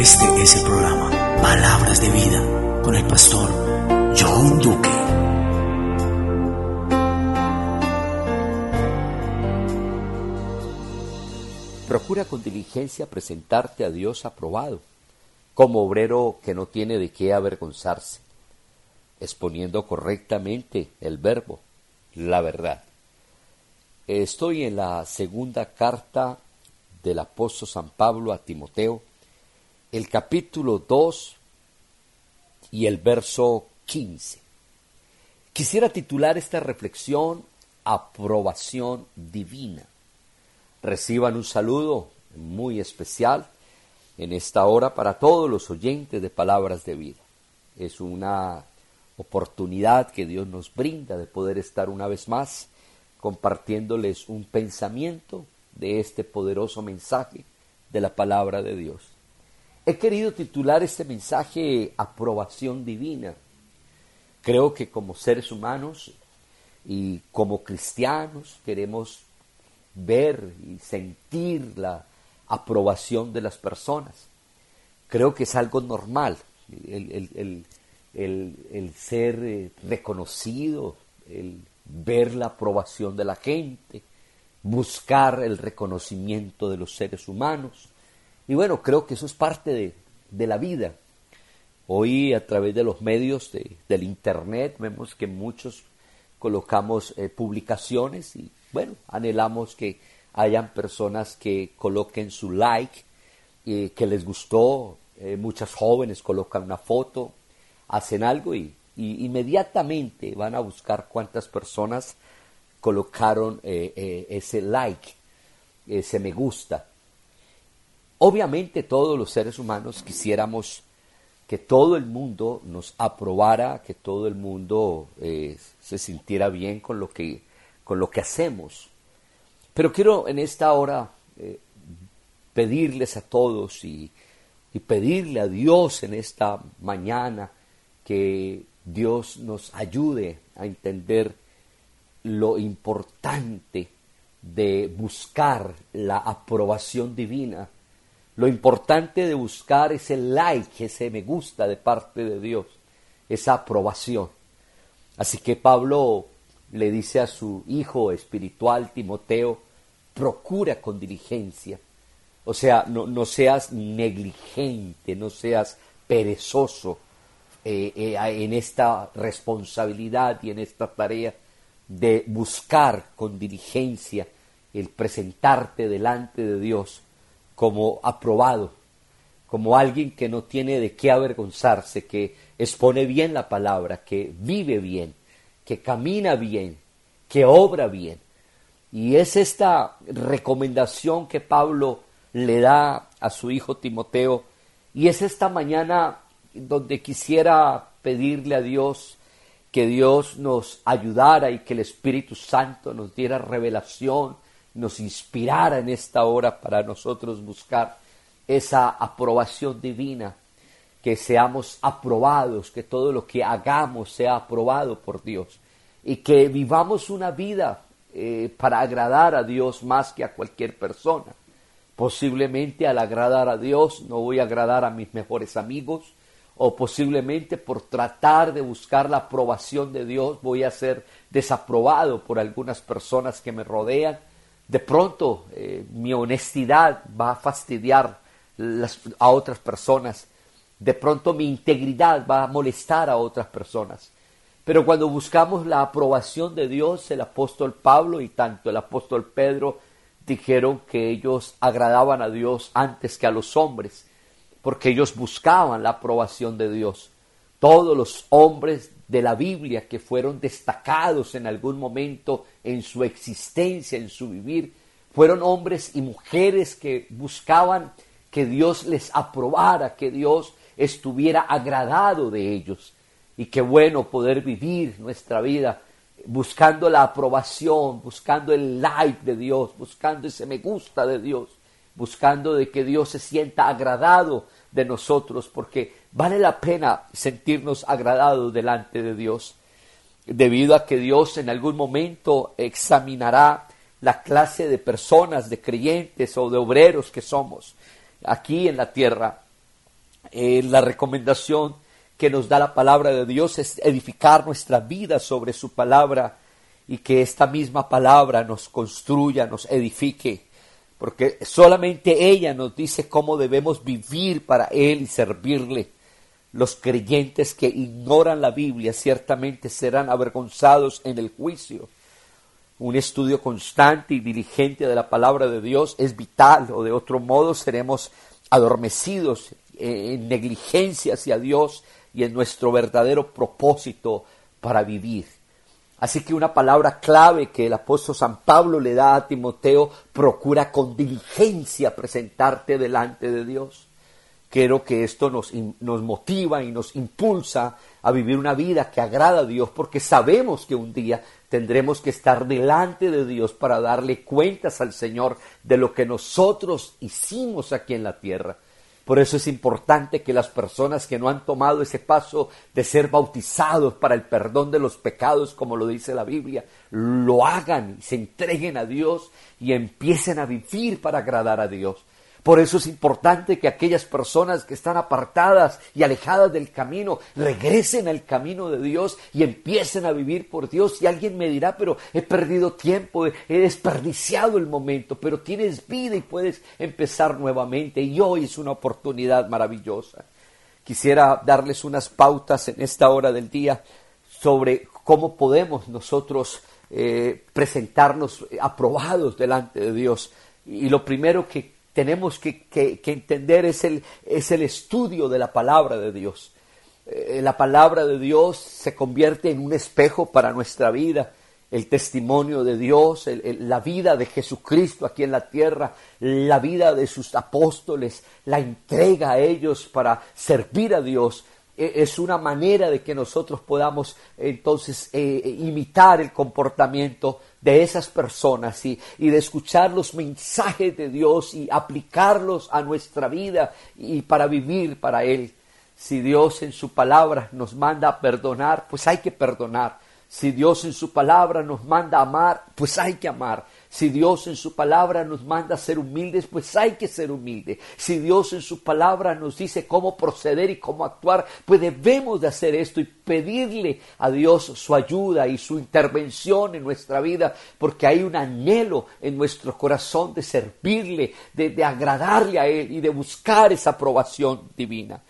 Este es el programa Palabras de Vida con el pastor John Duque. Procura con diligencia presentarte a Dios aprobado, como obrero que no tiene de qué avergonzarse, exponiendo correctamente el verbo, la verdad. Estoy en la segunda carta del apóstol San Pablo a Timoteo, el capítulo 2 y el verso 15. Quisiera titular esta reflexión Aprobación Divina. Reciban un saludo muy especial en esta hora para todos los oyentes de Palabras de Vida. Es una oportunidad que Dios nos brinda de poder estar una vez más compartiéndoles un pensamiento de este poderoso mensaje de la palabra de Dios. He querido titular este mensaje Aprobación Divina. Creo que como seres humanos y como cristianos queremos ver y sentir la aprobación de las personas. Creo que es algo normal el, el ser eh, reconocido, el ver la aprobación de la gente, buscar el reconocimiento de los seres humanos. Y bueno, creo que eso es parte de, la vida. Hoy a través de los medios del Internet vemos que muchos colocamos eh, publicaciones y bueno, anhelamos que hayan personas que coloquen su like, y que les gustó, eh, muchas jóvenes colocan una foto, hacen algo y, y, inmediatamente van a buscar cuántas personas colocaron eh, eh, ese like, ese me gusta. Obviamente todos los seres humanos quisiéramos que todo el mundo nos aprobara, que todo el mundo eh, se sintiera bien con lo que, con lo que hacemos. Pero quiero en esta hora pedirles a todos y, y pedirle a Dios en esta mañana que Dios nos ayude a entender lo importante de buscar la aprobación divina, lo importante de buscar ese like, ese me gusta de parte de Dios, esa aprobación. Así que Pablo le dice a su hijo espiritual Timoteo, procura con diligencia. O sea, no, seas negligente, no seas perezoso eh, eh, en esta responsabilidad y en esta tarea de buscar con diligencia el presentarte delante de Dios como aprobado, como alguien que no tiene de qué avergonzarse, que expone bien la palabra, que vive bien, que camina bien, que obra bien. Y es esta recomendación que Pablo le da a su hijo Timoteo, y es esta mañana donde quisiera pedirle a Dios que Dios nos ayudara y que el Espíritu Santo nos diera revelación, nos inspirara en esta hora para nosotros buscar esa aprobación divina, que seamos aprobados, que todo lo que hagamos sea aprobado por Dios y que vivamos una vida eh, para agradar a Dios más que a cualquier persona. Posiblemente al agradar a Dios no voy a agradar a mis mejores amigos, o posiblemente por tratar de buscar la aprobación de Dios voy a ser desaprobado por algunas personas que me rodean. De pronto eh, mi honestidad va a fastidiar a otras personas. De pronto mi integridad va a molestar a otras personas. Pero cuando buscamos la aprobación de Dios, el apóstol Pablo y tanto el apóstol Pedro dijeron que ellos agradaban a Dios antes que a los hombres porque ellos buscaban la aprobación de Dios. Todos los hombres de la Biblia que fueron destacados en algún momento en su existencia, en su vivir, fueron hombres y mujeres que buscaban que Dios les aprobara, que Dios estuviera agradado de ellos. Y qué bueno poder vivir nuestra vida buscando la aprobación, buscando el like de Dios, buscando ese me gusta de Dios buscando de que Dios se sienta agradado de nosotros, porque vale la pena sentirnos agradados delante de Dios, debido a que Dios en algún momento examinará la clase de personas, de creyentes o de obreros que somos aquí en la tierra. Eh, la recomendación que nos da la palabra de Dios es edificar nuestra vida sobre su palabra y que esta misma palabra nos construya, nos edifique, porque solamente ella nos dice cómo debemos vivir para Él y servirle. Los creyentes que ignoran la Biblia ciertamente serán avergonzados en el juicio. Un estudio constante y diligente de la palabra de Dios es vital o de otro modo seremos adormecidos en negligencia hacia Dios y en nuestro verdadero propósito para vivir. Así que una palabra clave que el apóstol San Pablo le da a Timoteo, procura con diligencia presentarte delante de Dios. Quiero que esto nos, nos, motiva y nos impulsa a vivir una vida que agrada a Dios, porque sabemos que un día tendremos que estar delante de Dios para darle cuentas al Señor de lo que nosotros hicimos aquí en la tierra. Por eso es importante que las personas que no han tomado ese paso de ser bautizados para el perdón de los pecados, como lo dice la Biblia, lo hagan y se entreguen a Dios y empiecen a vivir para agradar a Dios. Por eso es importante que aquellas personas que están apartadas y alejadas del camino regresen al camino de Dios y empiecen a vivir por Dios. Y alguien me dirá, pero he perdido tiempo, he desperdiciado el momento, pero tienes vida y puedes empezar nuevamente. Y hoy es una oportunidad maravillosa. Quisiera darles unas pautas en esta hora del día sobre cómo podemos nosotros eh, presentarnos aprobados delante de Dios. Y lo primero que tenemos que, entender es el, es el estudio de la palabra de Dios. Eh, la palabra de Dios se convierte en un espejo para nuestra vida, el testimonio de Dios, la vida de Jesucristo aquí en la tierra, la vida de sus apóstoles, la entrega a ellos para servir a Dios, e, es una manera de que nosotros podamos entonces eh, imitar el comportamiento de esas personas y, y, de escuchar los mensajes de Dios y aplicarlos a nuestra vida y para vivir para Él. Si Dios en su palabra nos manda a perdonar, pues hay que perdonar. Si Dios en su palabra nos manda a amar, pues hay que amar. Si Dios en su palabra nos manda a ser humildes, pues hay que ser humildes. Si Dios en su palabra nos dice cómo proceder y cómo actuar, pues debemos de hacer esto y pedirle a Dios su ayuda y su intervención en nuestra vida, porque hay un anhelo en nuestro corazón de servirle, de, agradarle a Él y de buscar esa aprobación divina.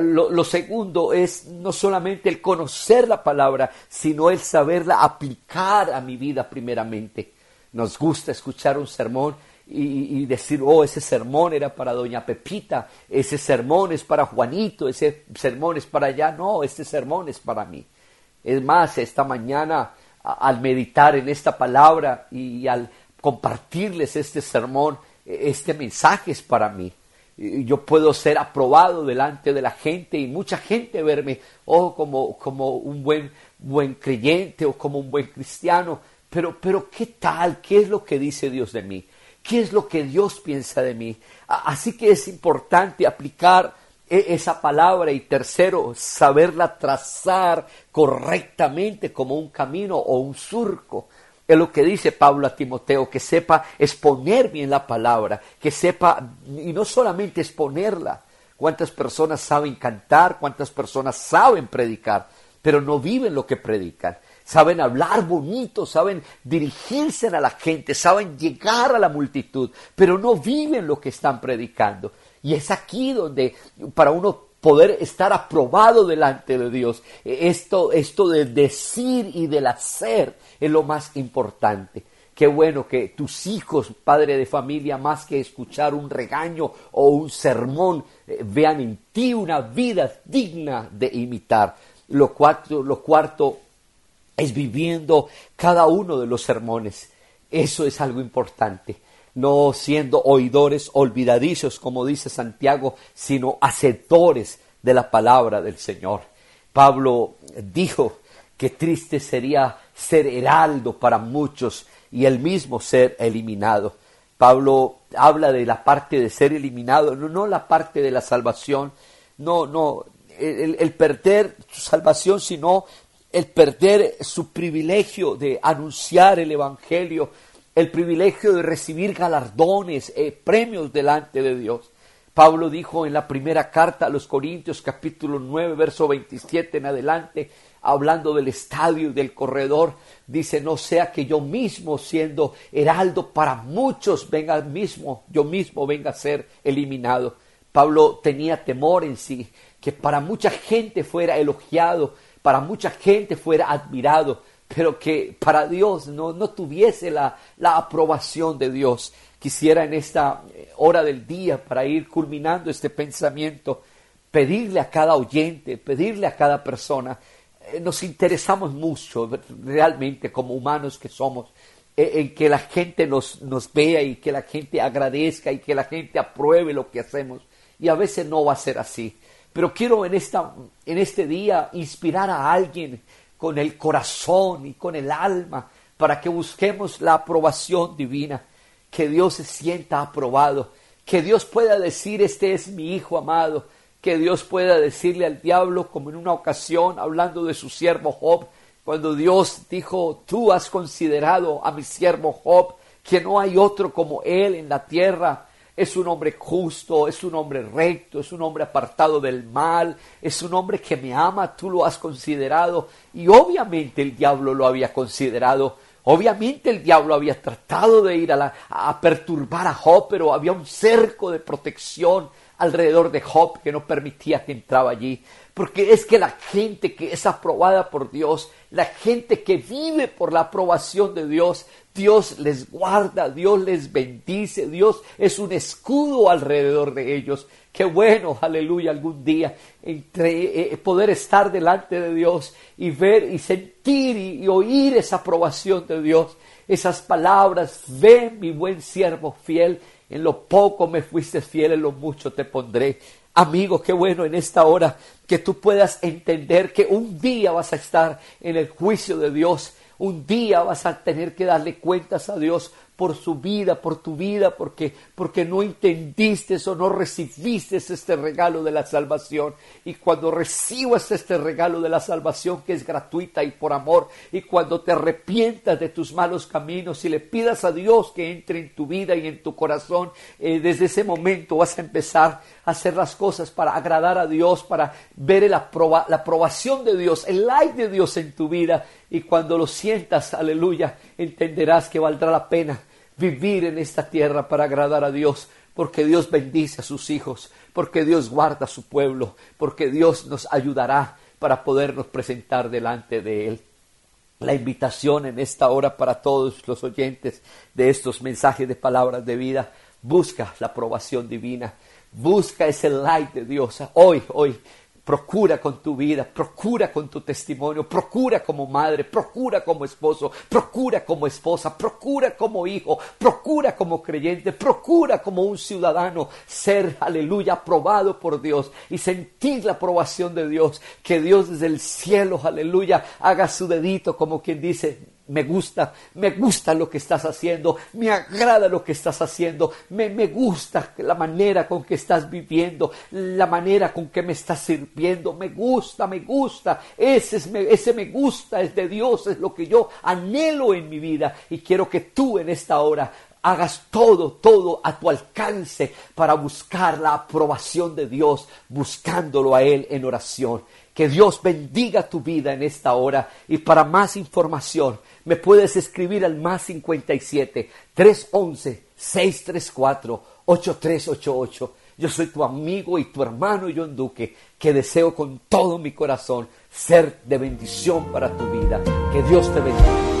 Lo, lo, segundo es no solamente el conocer la palabra, sino el saberla aplicar a mi vida primeramente. Nos gusta escuchar un sermón y, decir, oh, ese sermón era para doña Pepita, ese sermón es para Juanito, ese sermón es para allá. No, este sermón es para mí. Es más, esta mañana al meditar en esta palabra y al compartirles este sermón, e, este mensaje es para mí. Yo puedo ser aprobado delante de la gente y mucha gente verme, oh, como, como un buen, buen creyente o como un buen cristiano, pero, pero, ¿qué tal? ¿Qué es lo que dice Dios de mí? ¿Qué es lo que Dios piensa de mí? Así que es importante aplicar e, esa palabra y tercero, saberla trazar correctamente como un camino o un surco. Es lo que dice Pablo a Timoteo, que sepa exponer bien la palabra, que sepa, y no solamente exponerla, cuántas personas saben cantar, cuántas personas saben predicar, pero no viven lo que predican saben hablar bonito, saben dirigirse a la gente, saben llegar a la multitud, pero no viven lo que están predicando. Y es aquí donde para uno poder estar aprobado delante de Dios, esto, esto del decir y del hacer es lo más importante. Qué bueno que tus hijos, padre de familia, más que escuchar un regaño o un sermón, eh, vean en ti una vida digna de imitar. Lo cuarto, lo cuarto es viviendo cada uno de los sermones. Eso es algo importante. No siendo oidores olvidadizos, como dice Santiago, sino hacedores de la palabra del Señor. Pablo dijo que triste sería ser heraldo para muchos y el mismo ser eliminado. Pablo habla de la parte de ser eliminado, no, no la parte de la salvación, no, no, el, el perder su salvación, sino el perder su privilegio de anunciar el Evangelio, el privilegio de recibir galardones, eh, premios delante de Dios. Pablo dijo en la primera carta a los Corintios capítulo 9 verso 27 en adelante, hablando del estadio y del corredor, dice, no sea que yo mismo siendo heraldo para muchos venga mismo, yo mismo venga a ser eliminado. Pablo tenía temor en sí, que para mucha gente fuera elogiado, para mucha gente fuera admirado, pero que para Dios no, no tuviese la, la aprobación de Dios. Quisiera en esta hora del día, para ir culminando este pensamiento, pedirle a cada oyente, pedirle a cada persona, eh, nos interesamos mucho realmente como humanos que somos, eh, en que la gente nos, nos vea y que la gente agradezca y que la gente apruebe lo que hacemos. Y a veces no va a ser así. Pero quiero en, esta, en este día inspirar a alguien con el corazón y con el alma para que busquemos la aprobación divina, que Dios se sienta aprobado, que Dios pueda decir, este es mi Hijo amado, que Dios pueda decirle al diablo, como en una ocasión, hablando de su siervo Job, cuando Dios dijo, tú has considerado a mi siervo Job, que no hay otro como él en la tierra, es un hombre justo, es un hombre recto, es un hombre apartado del mal, es un hombre que me ama, tú lo has considerado. Y obviamente el diablo lo había considerado. Obviamente el diablo había tratado de ir a, a perturbar a Job, pero había un cerco de protección alrededor de Job que no permitía que entraba allí. Porque es que la gente que es aprobada por Dios, la gente que vive por la aprobación de Dios, Dios les guarda, Dios les bendice, Dios es un escudo alrededor de ellos. Qué bueno, aleluya, algún día entre, eh, poder estar delante de Dios y ver y sentir y, y oír esa aprobación de Dios, esas palabras, ven mi buen siervo fiel, en lo poco me fuiste fiel, en lo mucho te pondré. Amigo, qué bueno en esta hora que tú puedas entender que un día vas a estar en el juicio de Dios un día vas a tener que darle cuentas a Dios por su vida, por tu vida, porque, porque no entendiste o no recibiste este regalo de la salvación. Y cuando recibas este regalo de la salvación que es gratuita y por amor, y cuando te arrepientas de tus malos caminos y le pidas a Dios que entre en tu vida y en tu corazón, eh, desde ese momento vas a empezar a hacer las cosas para agradar a Dios, para ver la aprobación de Dios, el like de Dios en tu vida y cuando lo sientas, aleluya, entenderás que valdrá la pena vivir en esta tierra para agradar a Dios, porque Dios bendice a sus hijos, porque Dios guarda a su pueblo, porque Dios nos ayudará para podernos presentar delante de Él. La invitación en esta hora para todos los oyentes de estos mensajes de palabras de vida, busca la aprobación divina, busca ese like de Dios. Hoy, hoy, Procura con tu vida, procura con tu testimonio, procura como madre, procura como esposo, procura como esposa, procura como hijo, procura como creyente, procura como un ciudadano. Ser, aleluya, aprobado por Dios y sentir la aprobación de Dios, que Dios desde el cielo, aleluya, haga su dedito como quien dice, me gusta, me gusta lo que estás haciendo, me agrada lo que estás haciendo, me, me gusta la manera con que estás viviendo, la manera con que me estás sirviendo, me gusta, me gusta, ese, es, ese me gusta es de Dios, es lo que yo anhelo en mi vida y quiero que tú en esta hora hagas todo, todo a tu alcance para buscar la aprobación de Dios, buscándolo a Él en oración. Que Dios bendiga tu vida en esta hora y para más información me puedes escribir al más 57 311 634 8388. Yo soy tu amigo y tu hermano John Duque, que deseo con todo mi corazón ser de bendición para tu vida. Que Dios te bendiga.